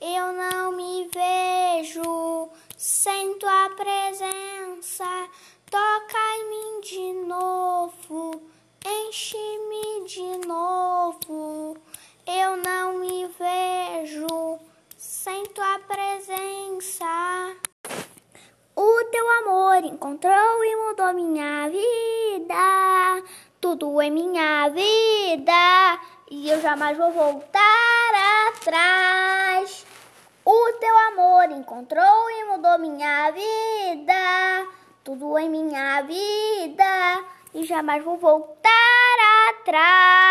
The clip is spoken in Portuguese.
Eu não me vejo sem tua presença. Toca em mim de novo, enche-me de novo. Eu não me vejo sem tua presença. O teu amor encontrou e mudou minha vida. Tudo é minha vida e eu jamais vou voltar atrás. Amor encontrou e mudou minha vida. Tudo é minha vida e jamais vou voltar atrás.